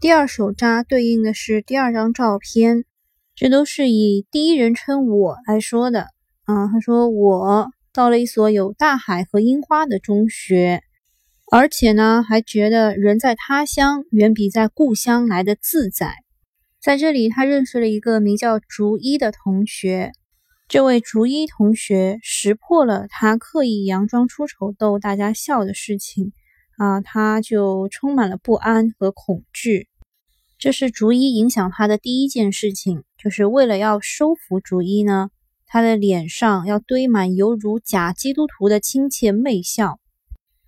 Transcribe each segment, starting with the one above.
第二手札对应的是第二张照片，这都是以第一人称我来说的。啊，他说我到了一所有大海和樱花的中学，而且呢，还觉得人在他乡远比在故乡来的自在。在这里，他认识了一个名叫竹一的同学。这位竹一同学识破了他刻意佯装出丑逗大家笑的事情，啊，他就充满了不安和恐惧。这是竹一影响他的第一件事情，就是为了要收服竹一呢，他的脸上要堆满犹如假基督徒的亲切媚笑，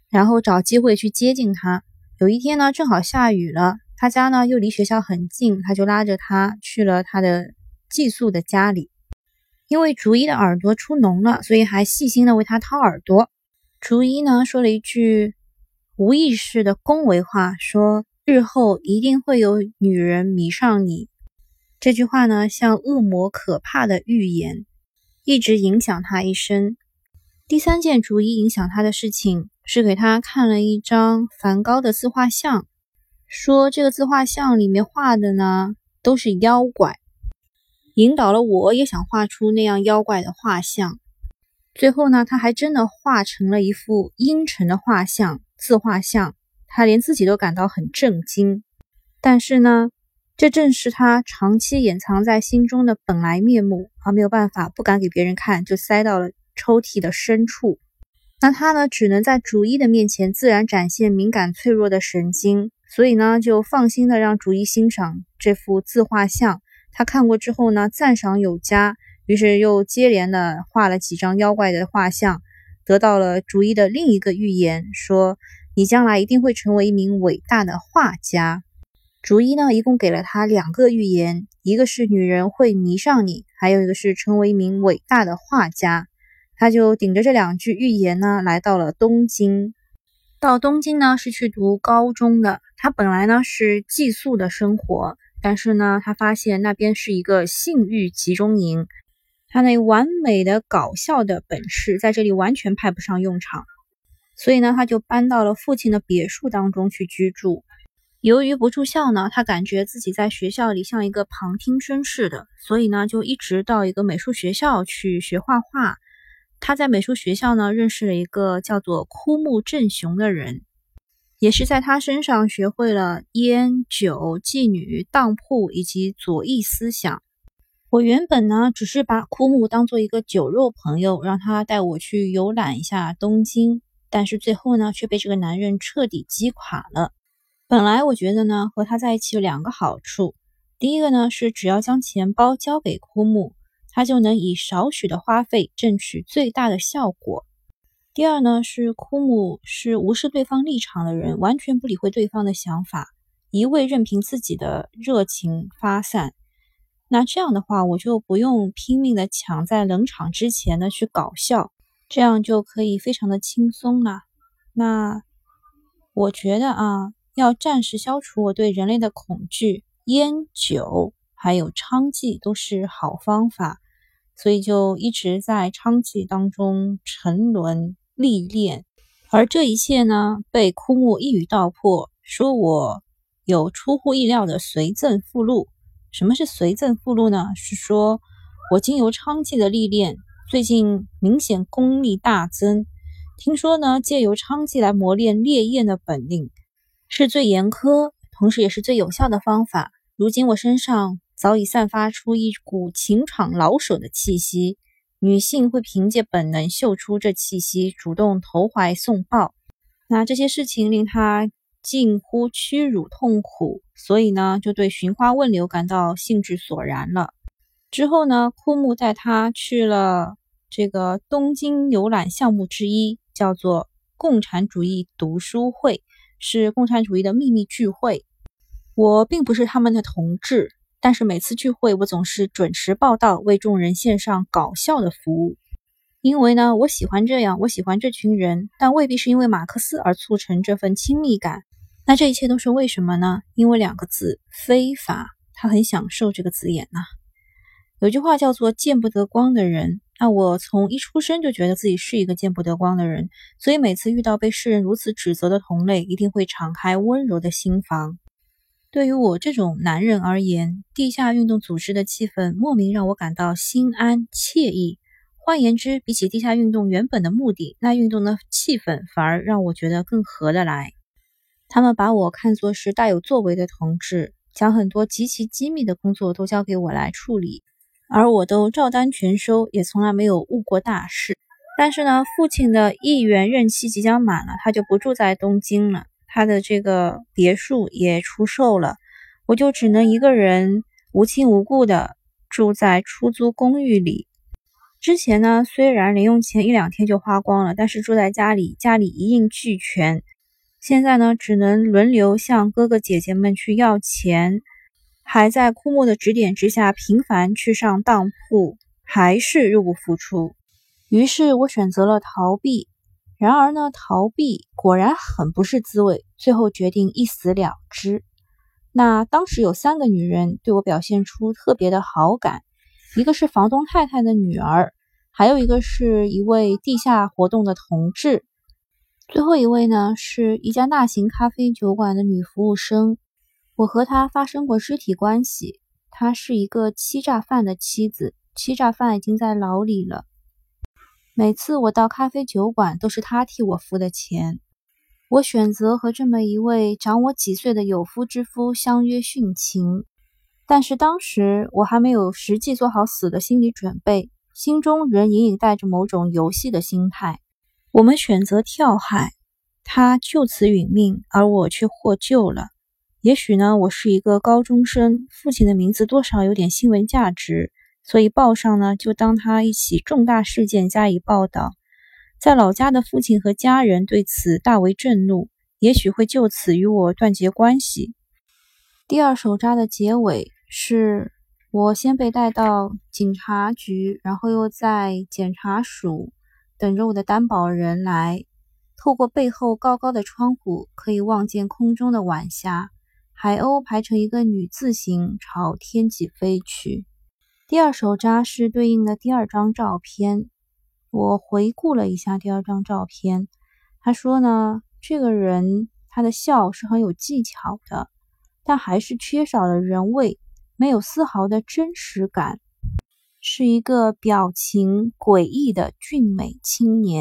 然后找机会去接近他。有一天呢，正好下雨了，他家呢又离学校很近，他就拉着他去了他的寄宿的家里。因为竹一的耳朵出脓了，所以还细心的为他掏耳朵。竹一呢说了一句无意识的恭维话，说日后一定会有女人迷上你。这句话呢像恶魔可怕的预言，一直影响他一生。第三件竹一影响他的事情是给他看了一张梵高的自画像，说这个自画像里面画的呢都是妖怪。引导了我也想画出那样妖怪的画像，最后呢，他还真的画成了一幅阴沉的画像自画像，他连自己都感到很震惊。但是呢，这正是他长期掩藏在心中的本来面目，而没有办法，不敢给别人看，就塞到了抽屉的深处。那他呢，只能在主一的面前自然展现敏感脆弱的神经，所以呢，就放心的让主一欣赏这幅自画像。他看过之后呢，赞赏有加，于是又接连的画了几张妖怪的画像，得到了竹一的另一个预言，说你将来一定会成为一名伟大的画家。竹一呢，一共给了他两个预言，一个是女人会迷上你，还有一个是成为一名伟大的画家。他就顶着这两句预言呢，来到了东京。到东京呢，是去读高中的。他本来呢是寄宿的生活。但是呢，他发现那边是一个性欲集中营，他那完美的搞笑的本事在这里完全派不上用场，所以呢，他就搬到了父亲的别墅当中去居住。由于不住校呢，他感觉自己在学校里像一个旁听生似的，所以呢，就一直到一个美术学校去学画画。他在美术学校呢，认识了一个叫做枯木正雄的人。也是在他身上学会了烟酒、妓女、当铺以及左翼思想。我原本呢只是把枯木当做一个酒肉朋友，让他带我去游览一下东京，但是最后呢却被这个男人彻底击垮了。本来我觉得呢和他在一起有两个好处，第一个呢是只要将钱包交给枯木，他就能以少许的花费挣取最大的效果。第二呢，是枯木是无视对方立场的人，完全不理会对方的想法，一味任凭自己的热情发散。那这样的话，我就不用拼命的抢在冷场之前呢去搞笑，这样就可以非常的轻松了。那我觉得啊，要暂时消除我对人类的恐惧，烟酒还有娼妓都是好方法，所以就一直在娼妓当中沉沦。历练，而这一切呢，被枯木一语道破，说我有出乎意料的随赠附录。什么是随赠附录呢？是说我经由娼妓的历练，最近明显功力大增。听说呢，借由娼妓来磨练烈焰的本领，是最严苛，同时也是最有效的方法。如今我身上早已散发出一股情场老手的气息。女性会凭借本能嗅出这气息，主动投怀送抱。那这些事情令他近乎屈辱痛苦，所以呢，就对寻花问柳感到兴致索然了。之后呢，枯木带他去了这个东京游览项目之一，叫做共产主义读书会，是共产主义的秘密聚会。我并不是他们的同志。但是每次聚会，我总是准时报到，为众人献上搞笑的服务。因为呢，我喜欢这样，我喜欢这群人，但未必是因为马克思而促成这份亲密感。那这一切都是为什么呢？因为两个字——非法。他很享受这个字眼呐。有句话叫做“见不得光的人”，那我从一出生就觉得自己是一个见不得光的人，所以每次遇到被世人如此指责的同类，一定会敞开温柔的心房。对于我这种男人而言，地下运动组织的气氛莫名让我感到心安惬意。换言之，比起地下运动原本的目的，那运动的气氛反而让我觉得更合得来。他们把我看作是大有作为的同志，将很多极其机密的工作都交给我来处理，而我都照单全收，也从来没有误过大事。但是呢，父亲的议员任期即将满了，他就不住在东京了，他的这个别墅也出售了，我就只能一个人无亲无故的住在出租公寓里。之前呢，虽然零用钱一两天就花光了，但是住在家里，家里一应俱全。现在呢，只能轮流向哥哥姐姐们去要钱，还在枯木的指点之下频繁去上当铺，还是入不敷出。于是我选择了逃避。然而呢，逃避果然很不是滋味，最后决定一死了之。那当时有三个女人对我表现出特别的好感。一个是房东太太的女儿，还有一个是一位地下活动的同志，最后一位呢是一家大型咖啡酒馆的女服务生。我和他发生过肢体关系，他是一个欺诈犯的妻子，欺诈犯已经在牢里了。每次我到咖啡酒馆，都是他替我付的钱。我选择和这么一位长我几岁的有夫之夫相约殉情。但是当时我还没有实际做好死的心理准备，心中仍隐隐带着某种游戏的心态。我们选择跳海，他就此殒命，而我却获救了。也许呢，我是一个高中生，父亲的名字多少有点新闻价值，所以报上呢就当他一起重大事件加以报道。在老家的父亲和家人对此大为震怒，也许会就此与我断绝关系。第二手札的结尾是我先被带到警察局，然后又在检察署等着我的担保人来。透过背后高高的窗户，可以望见空中的晚霞，海鸥排成一个女字形朝天际飞去。第二手扎是对应的第二张照片。我回顾了一下第二张照片，他说呢，这个人他的笑是很有技巧的。但还是缺少了人味，没有丝毫的真实感，是一个表情诡异的俊美青年。